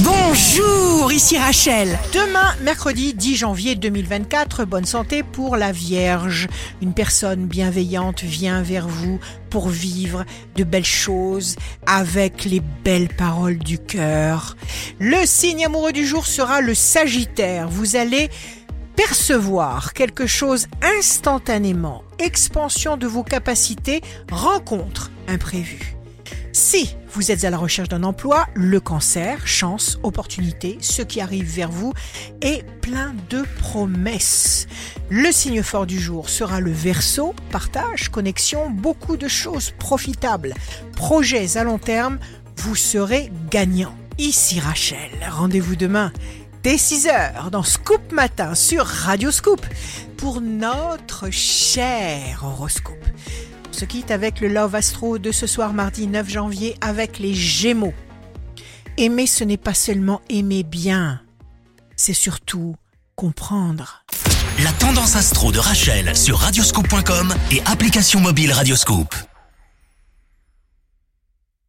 Bonjour, ici Rachel. Demain, mercredi 10 janvier 2024, bonne santé pour la Vierge. Une personne bienveillante vient vers vous pour vivre de belles choses avec les belles paroles du cœur. Le signe amoureux du jour sera le Sagittaire. Vous allez percevoir quelque chose instantanément. Expansion de vos capacités, rencontre imprévue. Si vous êtes à la recherche d'un emploi, le cancer, chance, opportunité, ce qui arrive vers vous est plein de promesses. Le signe fort du jour sera le verso, partage, connexion, beaucoup de choses profitables. Projets à long terme, vous serez gagnant. Ici Rachel, rendez-vous demain dès 6h dans Scoop Matin sur Radio Scoop pour notre cher horoscope se quitte avec le Love Astro de ce soir mardi 9 janvier avec les Gémeaux. Aimer, ce n'est pas seulement aimer bien, c'est surtout comprendre. La tendance astro de Rachel sur radioscope.com et application mobile Radioscope.